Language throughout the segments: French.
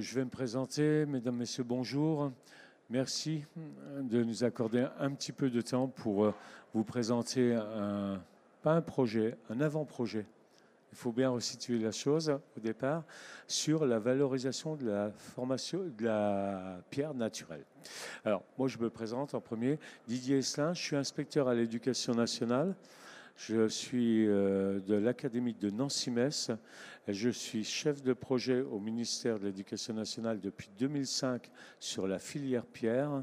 Je vais me présenter, mesdames, messieurs, bonjour. Merci de nous accorder un petit peu de temps pour euh, vous présenter un, pas un projet, un avant-projet. Il faut bien resituer la chose au départ sur la valorisation de la formation de la pierre naturelle. Alors, moi, je me présente en premier, Didier Esselin, je suis inspecteur à l'éducation nationale. Je suis euh, de l'Académie de Nancy-Metz. Je suis chef de projet au ministère de l'Éducation nationale depuis 2005 sur la filière pierre,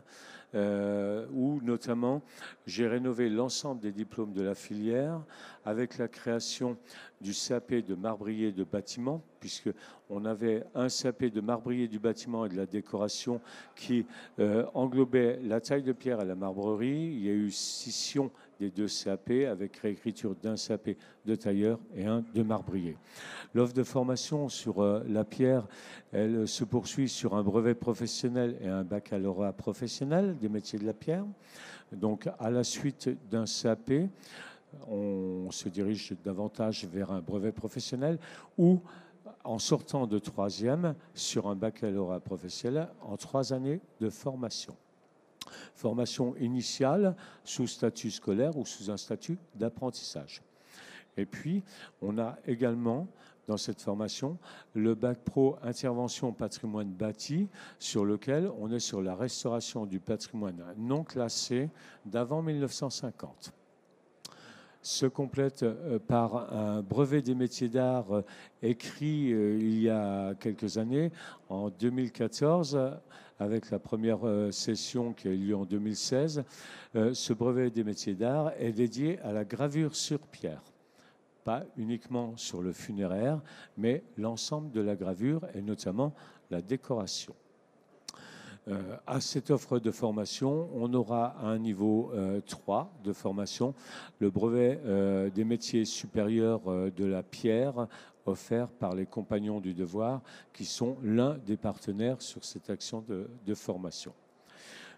euh, où notamment j'ai rénové l'ensemble des diplômes de la filière avec la création du CAP de marbrier de bâtiment, puisque on avait un CAP de marbrier du bâtiment et de la décoration qui euh, englobait la taille de pierre à la marbrerie. Il y a eu scission des deux CAP avec réécriture d'un CAP de tailleur et un de marbrier. L'offre de formation sur euh, la pierre, elle se poursuit sur un brevet professionnel et un baccalauréat professionnel des métiers de la pierre. Donc à la suite d'un CAP, on se dirige davantage vers un brevet professionnel ou en sortant de troisième sur un baccalauréat professionnel en trois années de formation. Formation initiale sous statut scolaire ou sous un statut d'apprentissage. Et puis, on a également dans cette formation le bac pro intervention patrimoine bâti sur lequel on est sur la restauration du patrimoine non classé d'avant 1950 se complète euh, par un brevet des métiers d'art euh, écrit euh, il y a quelques années, en 2014, avec la première session qui a eu lieu en 2016. Ce brevet des métiers d'art est dédié à la gravure sur pierre pas uniquement sur le funéraire, mais l'ensemble de la gravure et notamment la décoration. Euh, à cette offre de formation, on aura un niveau 3 euh, de formation, le brevet euh, des métiers supérieurs de la pierre offert par les compagnons du devoir, qui sont l'un des partenaires sur cette action de, formation.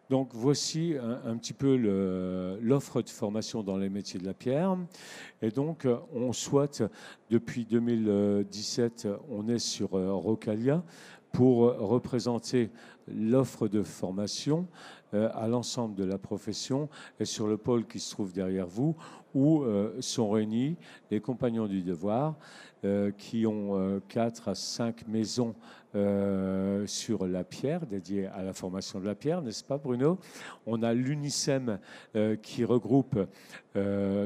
Donc voici un, petit peu l'offre de formation dans les métiers de la pierre. Et donc on souhaite, depuis 2017, on est sur Rocalia pour représenter l'offre de formation euh, à l'ensemble de la profession et sur le pôle qui se trouve derrière vous, où euh, sont réunis les compagnons du devoir euh, qui ont quatre à cinq maisons sur la pierre, dédiées à la formation de la pierre, n'est-ce pas Bruno? On a l'UNICEM qui regroupe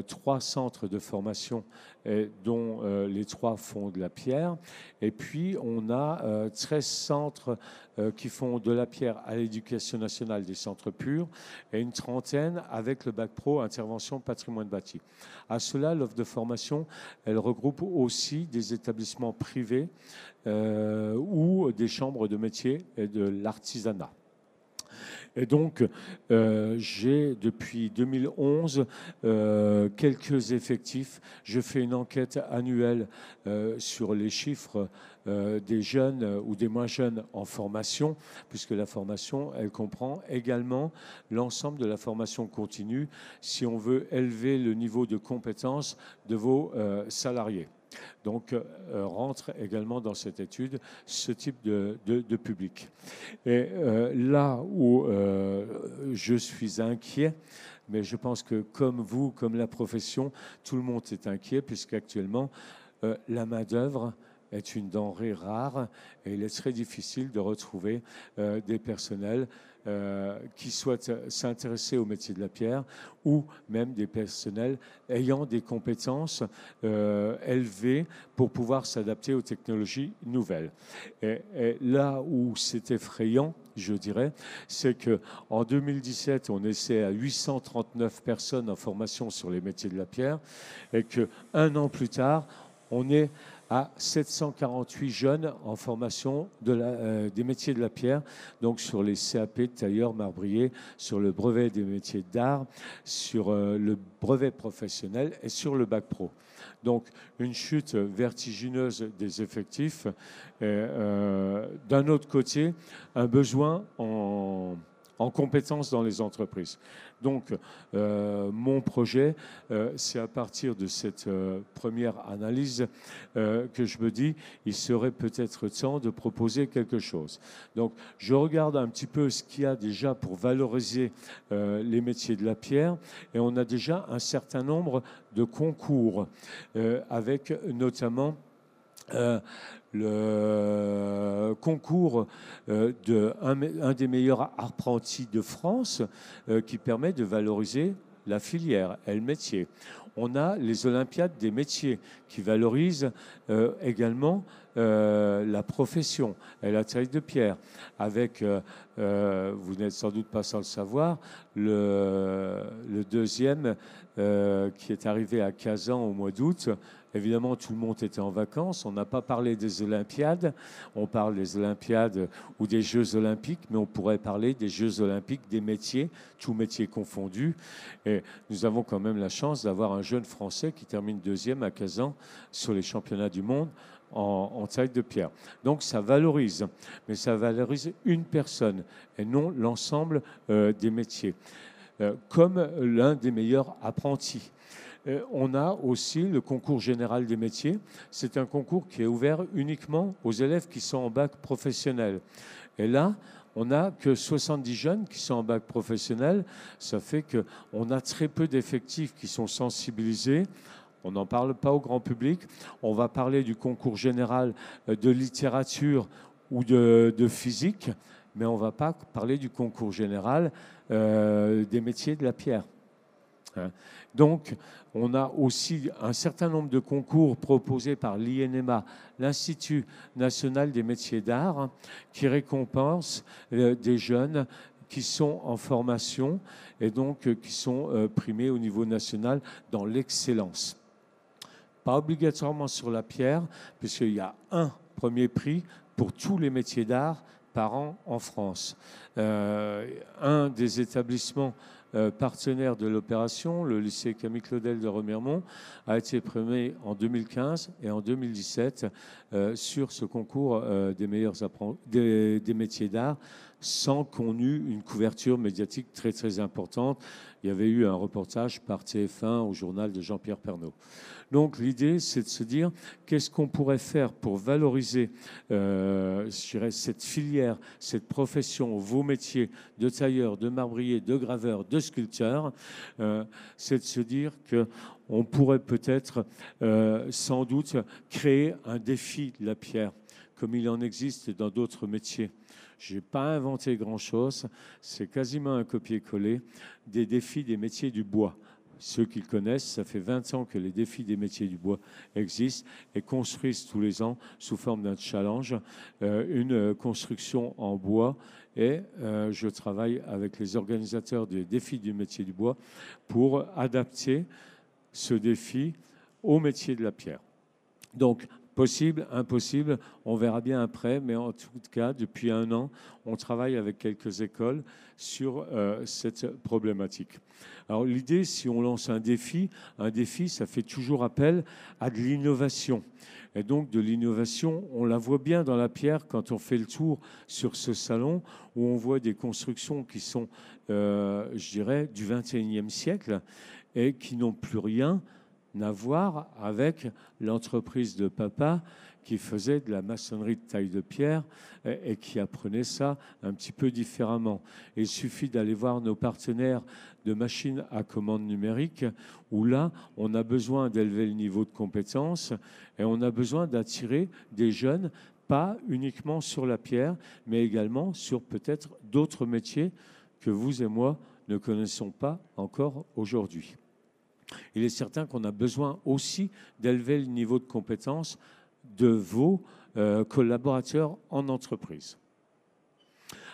trois centres de formation dont les trois font de la pierre. Et puis on a 13 centres euh, qui font de la pierre à l'éducation nationale des centres purs et une trentaine avec le bac pro intervention patrimoine bâti. À cela, l'offre de formation, elle regroupe aussi des établissements privés euh, ou des chambres de métiers et de l'artisanat. Et donc, euh, j'ai depuis 2011 euh, quelques effectifs. Je fais une enquête annuelle euh, sur les chiffres des jeunes ou des moins jeunes en formation, puisque la formation, elle comprend également l'ensemble de la formation continue si on veut élever le niveau de compétence de vos salariés. Donc, euh, rentre également dans cette étude ce type de, public. Et euh, là où euh, je suis inquiet, mais je pense que comme vous, comme la profession, tout le monde est inquiet, puisqu'actuellement, la main-d'œuvre est une denrée rare et il est très difficile de retrouver des personnels euh, qui souhaitent s'intéresser au métier de la pierre ou même des personnels ayant des compétences euh, élevées pour pouvoir s'adapter aux technologies nouvelles. Et, là où c'est effrayant, je dirais, c'est que en 2017, on essaie à 839 personnes en formation sur les métiers de la pierre et que un an plus tard, on est à 748 jeunes en formation euh, des métiers de la pierre, donc sur les CAP de tailleur, marbrier, sur le brevet des métiers d'art, sur euh, le brevet professionnel et sur le bac pro. Donc une chute vertigineuse des effectifs. Euh, d'un autre côté, un besoin en en compétences dans les entreprises. Donc, euh, mon projet, euh, c'est à partir de cette euh, première analyse que je me dis, il serait peut-être temps de proposer quelque chose. Donc, je regarde un petit peu ce qu'il y a déjà pour valoriser les métiers de la pierre, et on a déjà un certain nombre de concours, avec notamment le concours euh, d'un un des meilleurs apprentis de France euh, qui permet de valoriser la filière et le métier. On a les Olympiades des métiers qui valorisent euh, également la profession et la taille de pierre. Avec, vous n'êtes sans doute pas sans le savoir, le, le deuxième qui est arrivé à Kazan au mois d'août, Évidemment, tout le monde était en vacances. On n'a pas parlé des Olympiades. On parle des Olympiades ou des Jeux Olympiques, mais on pourrait parler des Jeux Olympiques des métiers, tous métiers confondus. Et nous avons quand même la chance d'avoir un jeune Français qui termine deuxième à 15 ans sur les championnats du monde en, taille de pierre. Donc ça valorise, mais ça valorise une personne et non l'ensemble euh, des métiers, euh, comme l'un des meilleurs apprentis. Euh, on a aussi le concours général des métiers. C'est un concours qui est ouvert uniquement aux élèves qui sont en bac professionnel. Et là, on n'a que 70 jeunes qui sont en bac professionnel. Ça fait qu'on a très peu d'effectifs qui sont sensibilisés. On n'en parle pas au grand public. On va parler du concours général euh, de littérature ou de, physique, mais on ne va pas parler du concours général euh, des métiers de la pierre. Hein. Donc, on a aussi un certain nombre de concours proposés par l'INMA, l'Institut national des métiers d'art, qui récompense euh, des jeunes qui sont en formation et donc euh, qui sont euh, primés au niveau national dans l'excellence. Pas obligatoirement sur la pierre, puisqu'il y a un premier prix pour tous les métiers d'art par an en France. un des établissements euh, partenaire de l'opération, le lycée Camille Claudel de Remiremont, a été primé en 2015 et en 2017 euh, sur ce concours euh, des meilleurs des, des métiers d'art sans qu'on eût une couverture médiatique très très importante. Il y avait eu un reportage par TF1 au journal de Jean-Pierre Pernaud. Donc l'idée, c'est de se dire qu'est-ce qu'on pourrait faire pour valoriser euh, cette filière, cette profession, vos métiers de tailleur, de marbrier, de graveur, de sculpteur. Euh, c'est de se dire que on pourrait peut-être euh, sans doute créer un défi de la pierre, comme il en existe dans d'autres métiers. Je n'ai pas inventé grand-chose, c'est quasiment un copier-coller des défis des métiers du bois. Ceux qui le connaissent, ça fait 20 ans que les défis des métiers du bois existent et construisent tous les ans, sous forme d'un challenge, euh, une construction en bois. Et euh, je travaille avec les organisateurs des défis du métier du bois pour adapter ce défi au métier de la pierre. Donc, Possible, impossible, on verra bien après, mais en tout cas, depuis un an, on travaille avec quelques écoles sur euh, cette problématique. Alors l'idée, si on lance un défi, un défi, ça fait toujours appel à de l'innovation. Et donc de l'innovation, on la voit bien dans la pierre quand on fait le tour sur ce salon, où on voit des constructions qui sont, euh, je dirais, du 21e siècle et qui n'ont plus rien à voir avec l'entreprise de papa qui faisait de la maçonnerie de taille de pierre et, qui apprenait ça un petit peu différemment. il suffit d'aller voir nos partenaires de machines à commande numérique où là, on a besoin d'élever le niveau de compétence et on a besoin d'attirer des jeunes pas uniquement sur la pierre, mais également sur peut-être d'autres métiers que vous et moi ne connaissons pas encore aujourd'hui. Il est certain qu'on a besoin aussi d'élever le niveau de compétence de vos euh, collaborateurs en entreprise.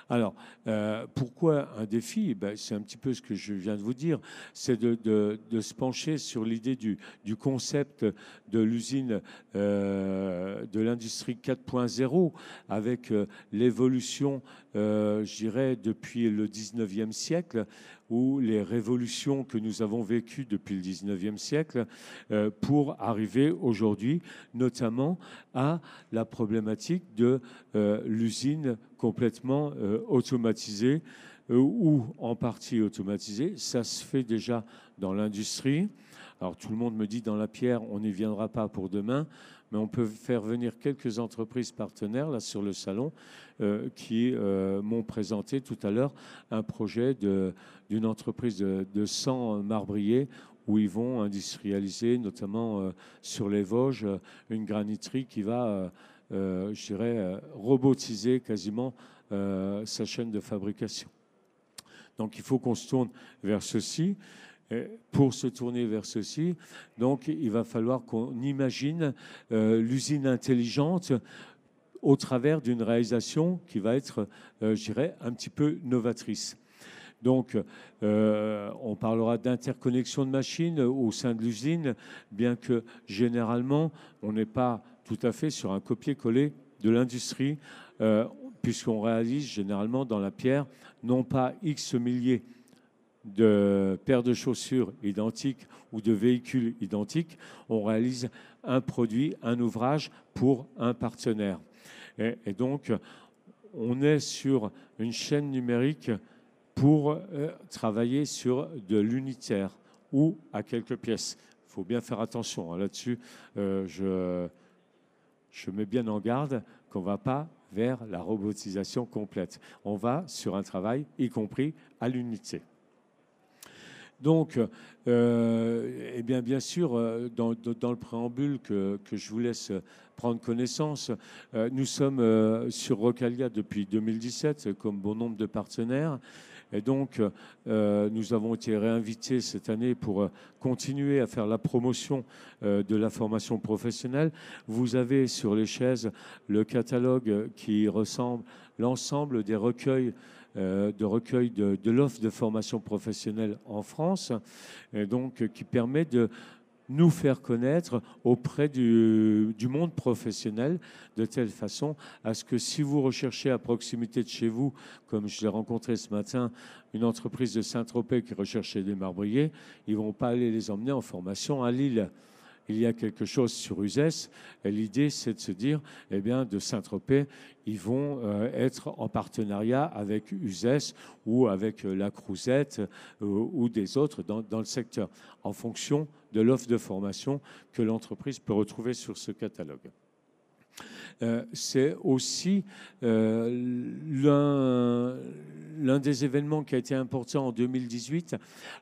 Alors, euh, pourquoi un défi? Ben, C'est un petit peu ce que je viens de vous dire, c'est de, se pencher sur l'idée du, concept de l'usine euh, de l'industrie 4.0 avec l'évolution, je dirais, depuis le 19e siècle ou les révolutions que nous avons vécues depuis le 19e siècle euh, pour arriver aujourd'hui notamment à la problématique de euh, l'usine complètement euh, automatisée ou en partie automatisée. Ça se fait déjà dans l'industrie. Alors tout le monde me dit dans la pierre, on n'y viendra pas pour demain, mais on peut faire venir quelques entreprises partenaires là sur le salon euh, qui euh, m'ont présenté tout à l'heure un projet d'une entreprise de, de 100 marbriers où ils vont industrialiser, notamment euh, sur les Vosges, une graniterie qui va, je dirais, robotiser quasiment sa chaîne de fabrication. Donc il faut qu'on se tourne vers ceci pour se tourner vers ceci, donc il va falloir qu'on imagine euh, l'usine intelligente au travers d'une réalisation qui va être, euh, je dirais, un petit peu novatrice. Donc, euh, on parlera d'interconnexion de machines au sein de l'usine, bien que généralement, on n'est pas tout à fait sur un copier-coller de l'industrie, puisqu'on réalise généralement dans la pierre non pas X milliers de paires de chaussures identiques ou de véhicules identiques, on réalise un produit, un ouvrage pour un partenaire. Et, donc, on est sur une chaîne numérique pour euh, travailler sur de l'unitaire ou à quelques pièces. Il faut bien faire attention hein, là-dessus. Euh, je, je mets bien en garde qu'on ne va pas vers la robotisation complète. On va sur un travail, y compris à l'unité. Donc, euh, eh bien, sûr, euh, dans, le préambule que, je vous laisse prendre connaissance, euh, nous sommes sur Rocalia depuis 2017, comme bon nombre de partenaires. Et donc, nous avons été réinvités cette année pour continuer à faire la promotion de la formation professionnelle. Vous avez sur les chaises le catalogue qui ressemble l'ensemble des recueils euh, de recueil de, l'offre de formation professionnelle en France, et donc qui permet de nous faire connaître auprès du, monde professionnel de telle façon à ce que si vous recherchez à proximité de chez vous, comme je l'ai rencontré ce matin, une entreprise de Saint-Tropez qui recherchait des marbriers, ils ne vont pas aller les emmener en formation à Lille il y a quelque chose sur Uzès. L'idée, c'est de se dire, eh bien, de Saint-Tropez, ils vont euh, être en partenariat avec Uzès ou avec euh, la Crouzette euh, ou des autres dans, le secteur, en fonction de l'offre de formation que l'entreprise peut retrouver sur ce catalogue. C'est aussi l'un l'un des événements qui a été important en 2018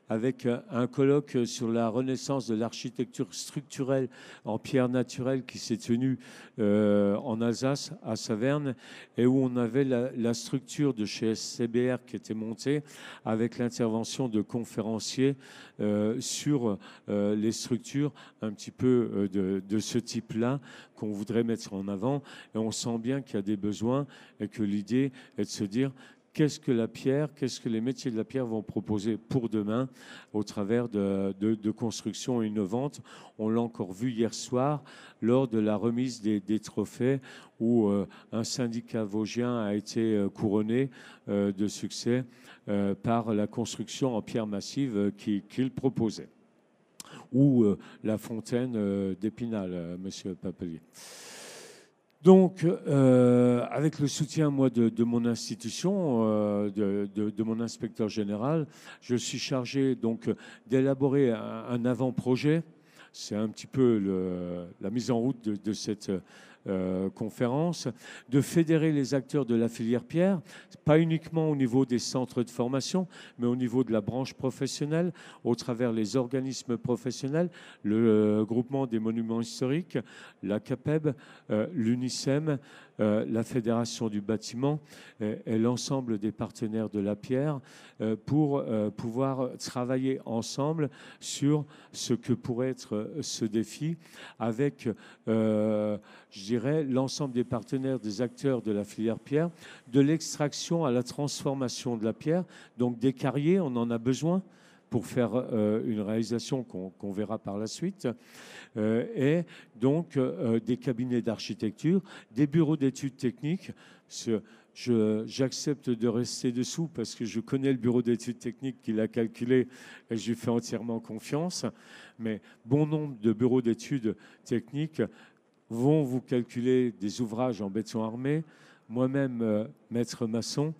avec euh, un colloque sur la renaissance de l'architecture structurelle en pierre naturelle qui s'est tenu euh, en Alsace, à Saverne, et où on avait la, structure de chez SCBR qui était montée avec l'intervention de conférenciers euh, sur les structures un petit peu de, de ce type-là qu'on voudrait mettre en avant. Et on sent bien qu'il y a des besoins et que l'idée est de se dire qu'est-ce que la pierre, qu'est-ce que les métiers de la pierre vont proposer pour demain au travers de, constructions innovantes. On l'a encore vu hier soir lors de la remise des, trophées où euh, un syndicat vosgien a été euh, couronné euh, de succès par la construction en pierre massive qu'il proposait. Ou la fontaine d'Épinal, monsieur Papelier. Donc, euh, avec le soutien, moi, de, mon institution, euh, de, mon inspecteur général, je suis chargé donc d'élaborer un, avant-projet. C'est un petit peu la mise en route de, cette euh, conférence, de fédérer les acteurs de la filière pierre, pas uniquement au niveau des centres de formation, mais au niveau de la branche professionnelle, au travers les organismes professionnels, le euh, groupement des monuments historiques, la CAPEB, euh, l'UNICEM, euh, la Fédération du bâtiment et, l'ensemble des partenaires de la pierre euh, pour euh, pouvoir travailler ensemble sur ce que pourrait être ce défi avec, je dirais, l'ensemble des partenaires, des acteurs de la filière pierre, de l'extraction à la transformation de la pierre, donc des carriers, on en a besoin pour faire une réalisation qu'on verra par la suite. et donc des cabinets d'architecture, des bureaux d'études techniques. J'accepte de rester dessous parce que je connais le bureau d'études techniques qui l'a calculé et je lui fais entièrement confiance. Mais bon nombre de bureaux d'études techniques vont vous calculer des ouvrages en béton armé. Moi-même, euh, maître maçon,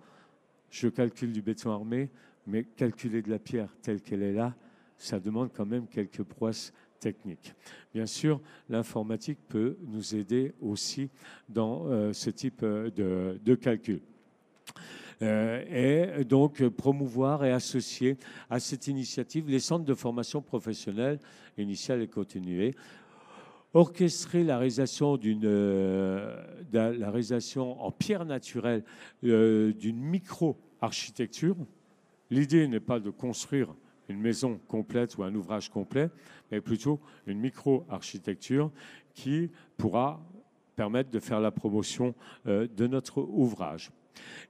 je calcule du béton armé, mais calculer de la pierre telle qu'elle est là, ça demande quand même quelques prouesses techniques. Bien sûr, l'informatique peut nous aider aussi dans euh, ce type euh, de, calcul. et donc promouvoir et associer à cette initiative les centres de formation professionnelle initiale et continuée orchestrer la réalisation euh, la réalisation en pierre naturelle euh, d'une micro-architecture. L'idée n'est pas de construire une maison complète ou un ouvrage complet, mais plutôt une micro-architecture qui pourra permettre de faire la promotion euh, de notre ouvrage.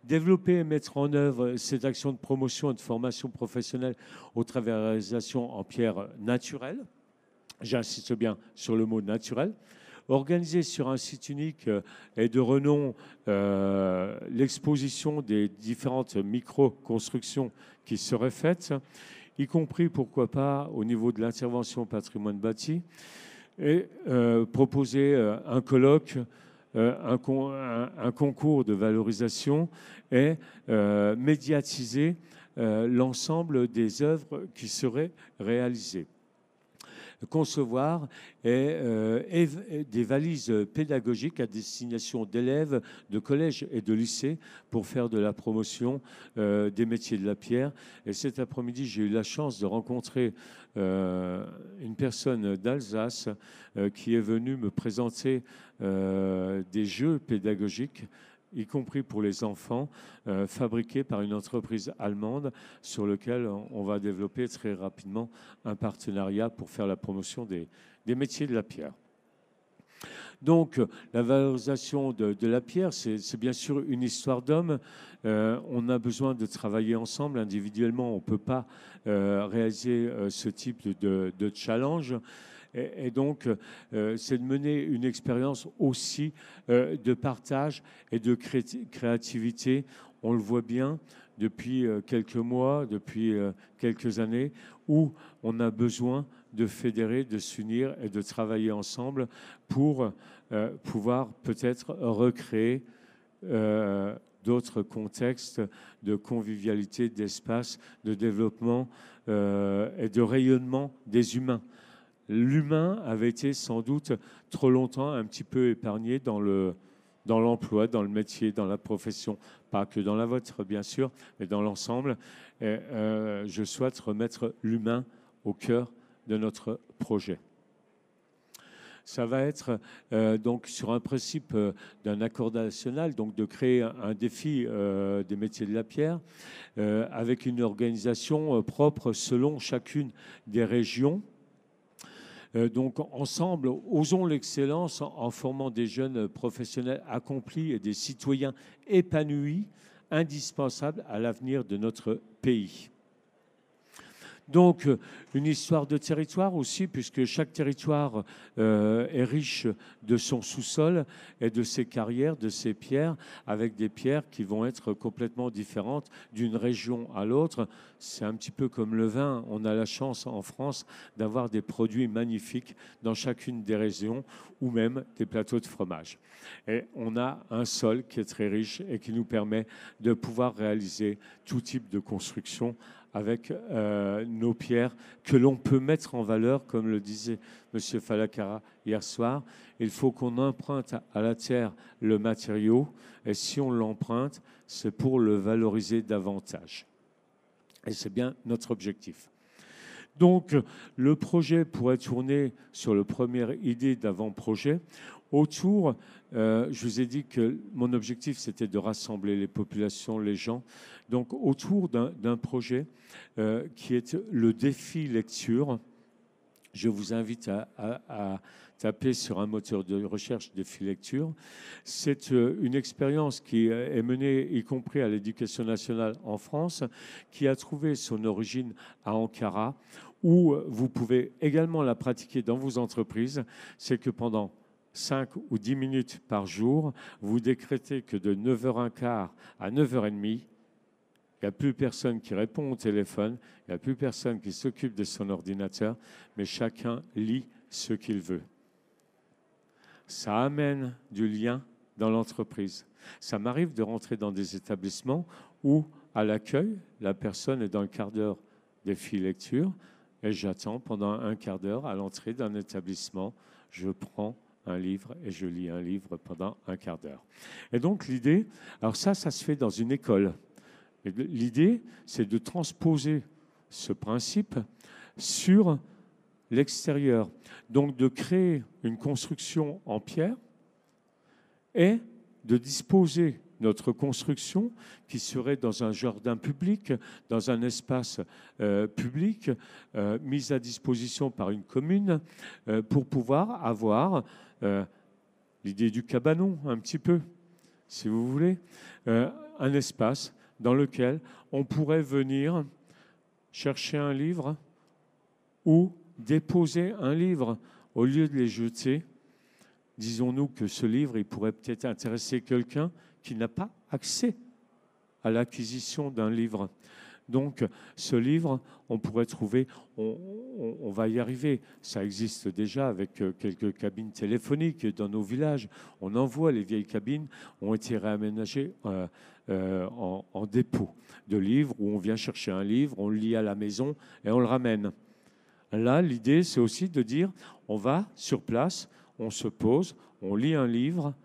Développer et mettre en œuvre cette action de promotion et de formation professionnelle au travers de la réalisation en pierre naturelle, j'insiste bien sur le mot naturel, organiser sur un site unique euh, et de renom euh, l'exposition des différentes micro-constructions qui seraient faites, y compris, pourquoi pas, au niveau de l'intervention patrimoine bâti, et euh, proposer un colloque, un, concours de valorisation et médiatiser l'ensemble des œuvres qui seraient réalisées concevoir euh, des valises pédagogiques à destination d'élèves de collège et de lycée pour faire de la promotion euh, des métiers de la pierre. Et cet après-midi, j'ai eu la chance de rencontrer euh, une personne d'Alsace qui est venue me présenter des jeux pédagogiques y compris pour les enfants, euh, fabriqués par une entreprise allemande sur lequel on va développer très rapidement un partenariat pour faire la promotion des, métiers de la pierre. Donc, la valorisation de, la pierre, c'est bien sûr une histoire d'homme. Euh, on a besoin de travailler ensemble. Individuellement, on ne peut pas euh, réaliser ce type de challenge. Et, donc, euh, c'est de mener une expérience aussi euh, de partage et de créativité. On le voit bien depuis euh, quelques mois, depuis quelques années, où on a besoin de fédérer, de s'unir et de travailler ensemble pour pouvoir peut-être recréer d'autres contextes de convivialité, d'espace, de développement et de rayonnement des humains l'humain avait été sans doute trop longtemps un petit peu épargné dans le dans l'emploi, dans le métier, dans la profession, pas que dans la vôtre bien sûr, mais dans l'ensemble. Euh, je souhaite remettre l'humain au cœur de notre projet. Ça va être euh, donc sur un principe euh, d'un accord national, donc de créer un, défi des métiers de la pierre, avec une organisation propre selon chacune des régions donc ensemble, osons l'excellence en formant des jeunes professionnels accomplis et des citoyens épanouis, indispensables à l'avenir de notre pays. Donc, euh, une histoire de territoire aussi, puisque chaque territoire euh, est riche de son sous-sol et de ses carrières, de ses pierres, avec des pierres qui vont être complètement différentes d'une région à l'autre. C'est un petit peu comme le vin. On a la chance en France d'avoir des produits magnifiques dans chacune des régions ou même des plateaux de fromage. Et on a un sol qui est très riche et qui nous permet de pouvoir réaliser tout type de construction avec euh, nos pierres que l'on peut mettre en valeur, comme le disait M. Falakara hier soir. Il faut qu'on emprunte à la terre le matériau, et si on l'emprunte, c'est pour le valoriser davantage. Et c'est bien notre objectif. Donc, le projet pourrait tourner sur le premier idée d'avant-projet autour, euh, je vous ai dit que mon objectif, c'était de rassembler les populations, les gens, donc autour d'un projet euh, qui est le défi lecture. je vous invite à, taper sur un moteur de recherche de lecture. C'est euh, une expérience qui est menée, y compris à l'éducation nationale en France, qui a trouvé son origine à Ankara, où vous pouvez également la pratiquer dans vos entreprises. C'est que pendant 5 ou 10 minutes par jour, vous décrétez que de 9h15 à 9h30, il n'y a plus personne qui répond au téléphone, il n'y a plus personne qui s'occupe de son ordinateur, mais chacun lit ce qu'il veut. Ça amène du lien dans l'entreprise. Ça m'arrive de rentrer dans des établissements où, à l'accueil, la personne est dans le quart d'heure des filles lecture et j'attends pendant un quart d'heure à l'entrée d'un établissement. Je prends un livre et je lis un livre pendant un quart d'heure. Et donc l'idée, alors ça, ça se fait dans une école. L'idée, c'est de transposer ce principe sur l'extérieur. Donc de créer une construction en pierre et de disposer notre construction qui serait dans un jardin public, dans un espace euh, public, euh, mis à disposition par une commune, euh, pour pouvoir avoir l'idée du cabanon, un petit peu, si vous voulez, un espace dans lequel on pourrait venir chercher un livre ou déposer un livre au lieu de les jeter. Disons-nous que ce livre, il pourrait peut-être intéresser quelqu'un qui n'a pas accès à l'acquisition d'un livre. Donc, ce livre, on pourrait trouver, on, va y arriver. Ça existe déjà avec euh, quelques cabines téléphoniques dans nos villages. On envoie les vieilles cabines, ont été réaménagées euh, euh, en, dépôt de livres où on vient chercher un livre, on le lit à la maison et on le ramène. Là, l'idée, c'est aussi de dire on va sur place, on se pose, on lit un livre,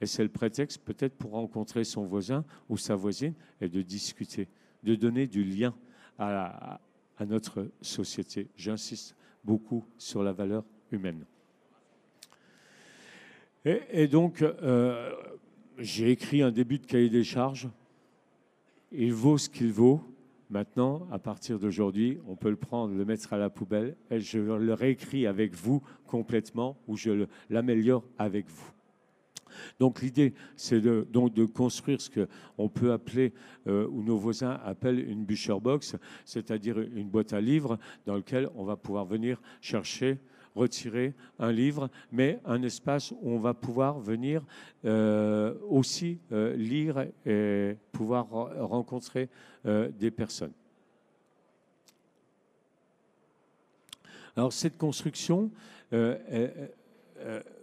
et c'est le prétexte peut-être pour rencontrer son voisin ou sa voisine et de discuter, de donner du lien à, notre société. J'insiste beaucoup sur la valeur humaine. Et, donc, euh, j'ai écrit un début de cahier des charges. Il vaut ce qu'il vaut. Maintenant, à partir d'aujourd'hui, on peut le prendre, le mettre à la poubelle, je le réécris avec vous complètement, ou je l'améliore avec vous. Donc l'idée, c'est de, donc de construire ce qu'on peut appeler, euh, ou nos voisins appellent une butcher box, c'est-à-dire une boîte à livres dans laquelle on va pouvoir venir chercher retirer un livre, mais un espace où on va pouvoir venir euh, aussi euh, lire et pouvoir rencontrer des personnes. Alors cette construction,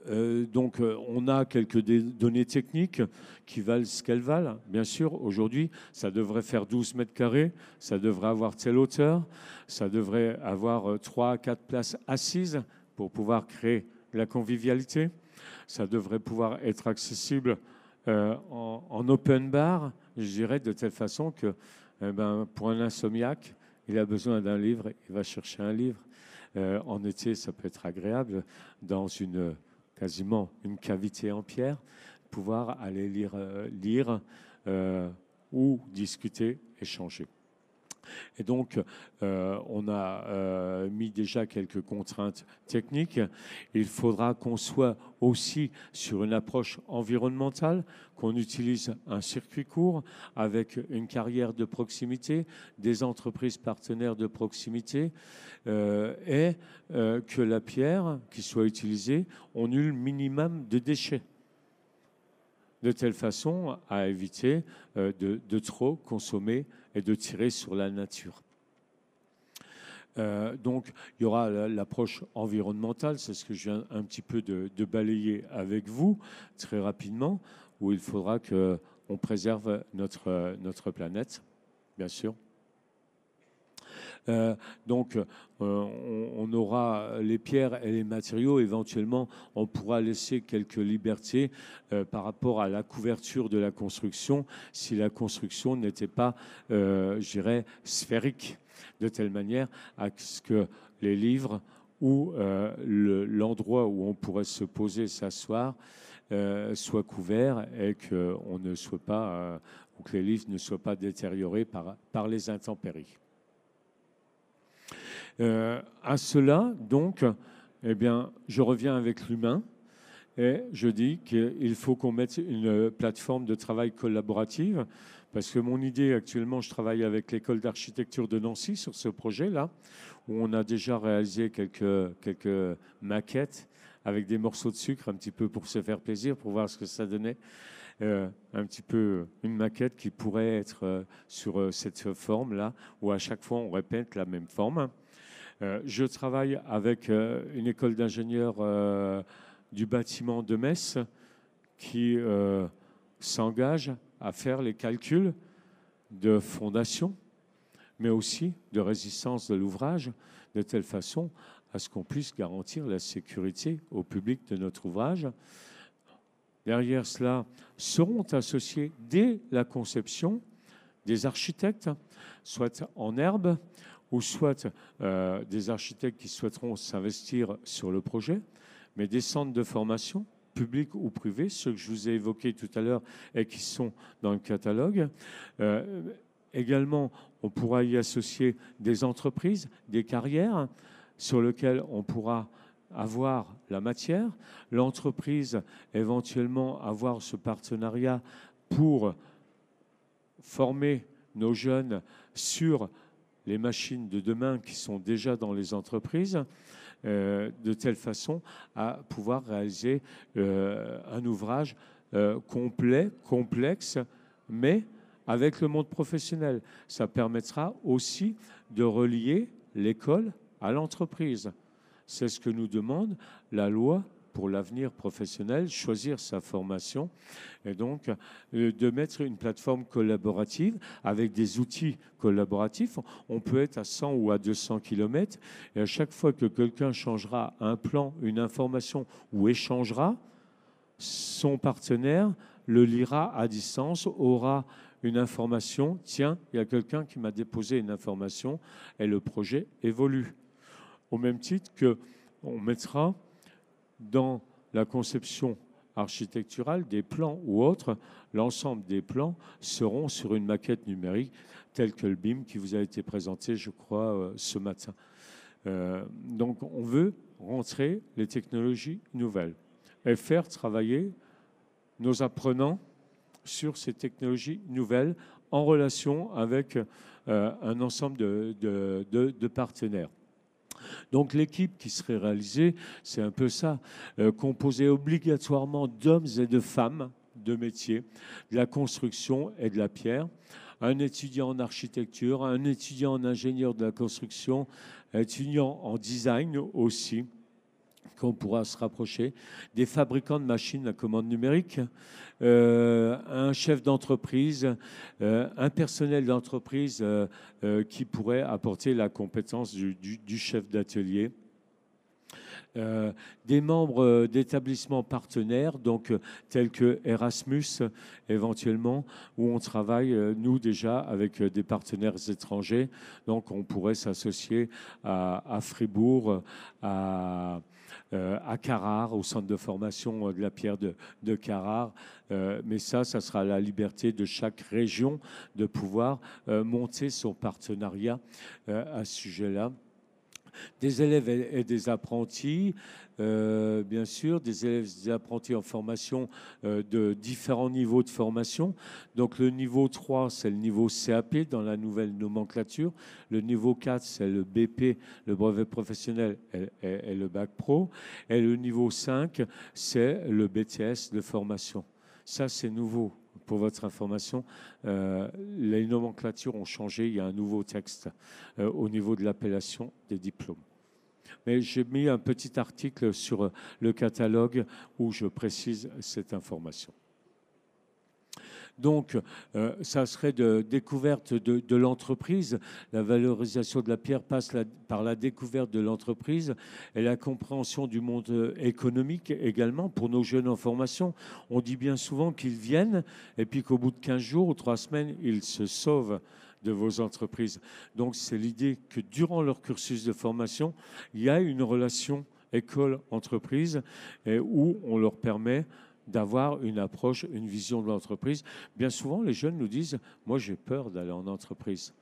donc, euh, on a quelques données techniques qui valent ce qu'elles valent. Bien sûr, aujourd'hui, ça devrait faire 12 mètres carrés, ça devrait avoir telle hauteur, ça devrait avoir 3 à 4 places assises pour pouvoir créer la convivialité. Ça devrait pouvoir être accessible en, open bar, je dirais, de telle façon que eh ben, pour un insomniaque, il a besoin d'un livre, il va chercher un livre. Euh, en été, ça peut être agréable dans une quasiment une cavité en pierre, pouvoir aller lire, euh, lire euh, ou discuter, échanger. Et donc, euh, on a euh, mis déjà quelques contraintes techniques. Il faudra qu'on soit aussi sur une approche environnementale, qu'on utilise un circuit court avec une carrière de proximité, des entreprises partenaires de proximité, euh, et que la pierre qui soit utilisée, on eut minimum de déchets de telle façon à éviter de, trop consommer et de tirer sur la nature. Euh, donc, il y aura l'approche environnementale, c'est ce que je viens un petit peu de, balayer avec vous très rapidement, où il faudra qu'on préserve notre, notre planète, bien sûr. Euh, donc, euh, on, aura les pierres et les matériaux. Éventuellement, on pourra laisser quelques libertés euh, par rapport à la couverture de la construction si la construction n'était pas, je dirais, sphérique, de telle manière à ce que les livres ou l'endroit où on pourrait se poser, s'asseoir, soient couverts et ne soit pas, que les livres ne soient pas détériorés par les intempéries. Euh, à cela, donc, eh bien, je reviens avec l'humain et je dis qu'il faut qu'on mette une plateforme de travail collaborative. Parce que mon idée actuellement, je travaille avec l'école d'architecture de Nancy sur ce projet-là, où on a déjà réalisé quelques, quelques maquettes avec des morceaux de sucre, un petit peu pour se faire plaisir, pour voir ce que ça donnait. Euh, un petit peu une maquette qui pourrait être euh, sur cette forme-là, où à chaque fois on répète la même forme. Je travaille avec une école d'ingénieurs du bâtiment de Metz qui s'engage à faire les calculs de fondation, mais aussi de résistance de l'ouvrage, de telle façon à ce qu'on puisse garantir la sécurité au public de notre ouvrage. Derrière cela seront associés dès la conception des architectes, soit en herbe ou soit euh, des architectes qui souhaiteront s'investir sur le projet, mais des centres de formation publics ou privés, ceux que je vous ai évoqués tout à l'heure et qui sont dans le catalogue. Euh, également, on pourra y associer des entreprises, des carrières sur lesquelles on pourra avoir la matière, l'entreprise éventuellement avoir ce partenariat pour former nos jeunes sur les machines de demain qui sont déjà dans les entreprises, euh, de telle façon à pouvoir réaliser euh, un ouvrage euh, complet, complexe, mais avec le monde professionnel. Ça permettra aussi de relier l'école à l'entreprise. C'est ce que nous demande la loi pour l'avenir professionnel, choisir sa formation et donc euh, de mettre une plateforme collaborative avec des outils collaboratifs. On peut être à 100 ou à 200 km et à chaque fois que quelqu'un changera un plan, une information ou échangera, son partenaire le lira à distance, aura une information, tiens, il y a quelqu'un qui m'a déposé une information et le projet évolue au même titre que on mettra dans la conception architecturale des plans ou autres, l'ensemble des plans seront sur une maquette numérique telle que le BIM qui vous a été présenté, je crois, euh, ce matin. Euh, donc on veut rentrer les technologies nouvelles et faire travailler nos apprenants sur ces technologies nouvelles en relation avec euh, un ensemble de, de partenaires. Donc l'équipe qui serait réalisée, c'est un peu ça, euh, composée obligatoirement d'hommes et de femmes de métier, de la construction et de la pierre, un étudiant en architecture, un étudiant en ingénieur de la construction, un étudiant en design aussi, qu'on pourra se rapprocher, des fabricants de machines à commande numérique, euh, un chef d'entreprise, euh, un personnel d'entreprise euh, qui pourrait apporter la compétence du, chef d'atelier. Des membres d'établissements partenaires, donc tels que Erasmus éventuellement, où on travaille, nous déjà, avec des partenaires étrangers. Donc on pourrait s'associer à, Fribourg, à, euh, Carrare, au centre de formation de la pierre de, de Carrare. Euh, mais ça, ça sera la liberté de chaque région de pouvoir euh, monter son partenariat à ce sujet-là des élèves et des apprentis, euh, bien sûr, des élèves et des apprentis en formation euh, de différents niveaux de formation. Donc le niveau 3, c'est le niveau CAP dans la nouvelle nomenclature. Le niveau 4, c'est le BP, le brevet professionnel et, le bac pro. Et le niveau 5, c'est le BTS de formation. Ça, c'est nouveau pour votre information, euh, les nomenclatures ont changé. Il y a un nouveau texte euh, au niveau de l'appellation des diplômes. Mais j'ai mis un petit article sur le catalogue où je précise cette information. Donc, euh, ça serait de découverte de, l'entreprise. La valorisation de la pierre passe par la découverte de l'entreprise et la compréhension du monde économique également pour nos jeunes en formation. On dit bien souvent qu'ils viennent et puis qu'au bout de 15 jours ou 3 semaines, ils se sauvent de vos entreprises. Donc, c'est l'idée que durant leur cursus de formation, il y a une relation école-entreprise où on leur permet d'avoir une approche, une vision de l'entreprise. Bien souvent, les jeunes nous disent, moi j'ai peur d'aller en entreprise.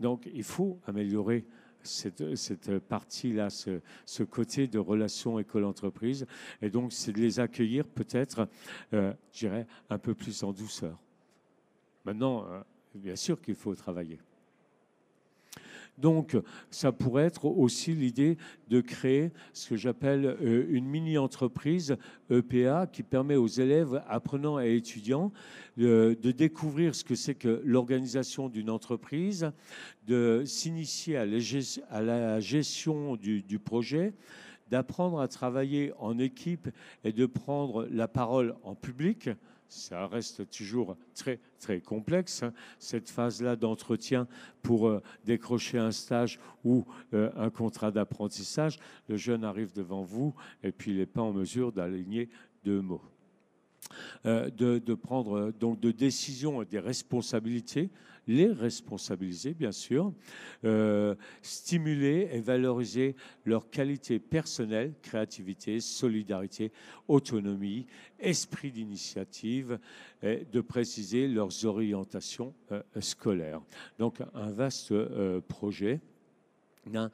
Donc il faut améliorer cette, partie-là, ce, côté de relation école-entreprise. Et donc, c'est de les accueillir peut-être, euh, je dirais, un peu plus en douceur. Maintenant, euh, bien sûr qu'il faut travailler. Donc, ça pourrait être aussi l'idée de créer ce que j'appelle euh, une mini-entreprise EPA qui permet aux élèves, apprenants et étudiants de, découvrir ce que c'est que l'organisation d'une entreprise, de s'initier à, la gestion du, du projet, d'apprendre à travailler en équipe et de prendre la parole en public ça reste toujours très, très complexe, hein, cette phase-là d'entretien pour euh, décrocher un stage ou euh, un contrat d'apprentissage. Le jeune arrive devant vous et puis il n'est pas en mesure d'aligner deux mots. Euh, de, de, prendre donc de décisions et des responsabilités les responsabiliser, bien sûr, euh, stimuler et valoriser leurs qualités personnelles, créativité, solidarité, autonomie, esprit d'initiative, et de préciser leurs orientations euh, scolaires. Donc un vaste euh, projet. Hein,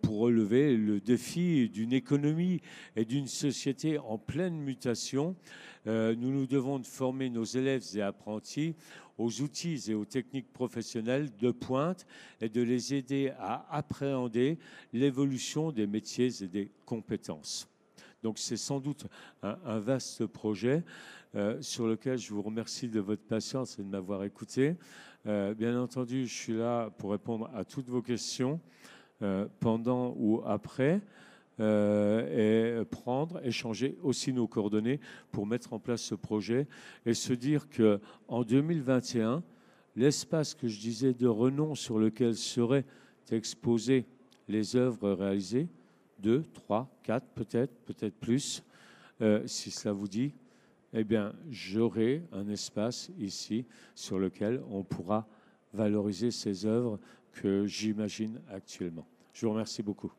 pour relever le défi d'une économie et d'une société en pleine mutation. nous nous devons de former nos élèves et apprentis aux outils et aux techniques professionnelles de pointe et de les aider à appréhender l'évolution des métiers et des compétences. Donc c'est sans doute un, vaste projet euh, sur lequel je vous remercie de votre patience et de m'avoir écouté. Euh, bien entendu, je suis là pour répondre à toutes vos questions euh, pendant ou après. Et prendre, échanger aussi nos coordonnées pour mettre en place ce projet et se dire que en 2021, l'espace que je disais de renom sur lequel seraient exposées les œuvres réalisées, deux, trois, quatre peut-être, peut-être plus, euh, si cela vous dit, eh bien, j'aurai un espace ici sur lequel on pourra valoriser ces œuvres que j'imagine actuellement. Je vous remercie beaucoup.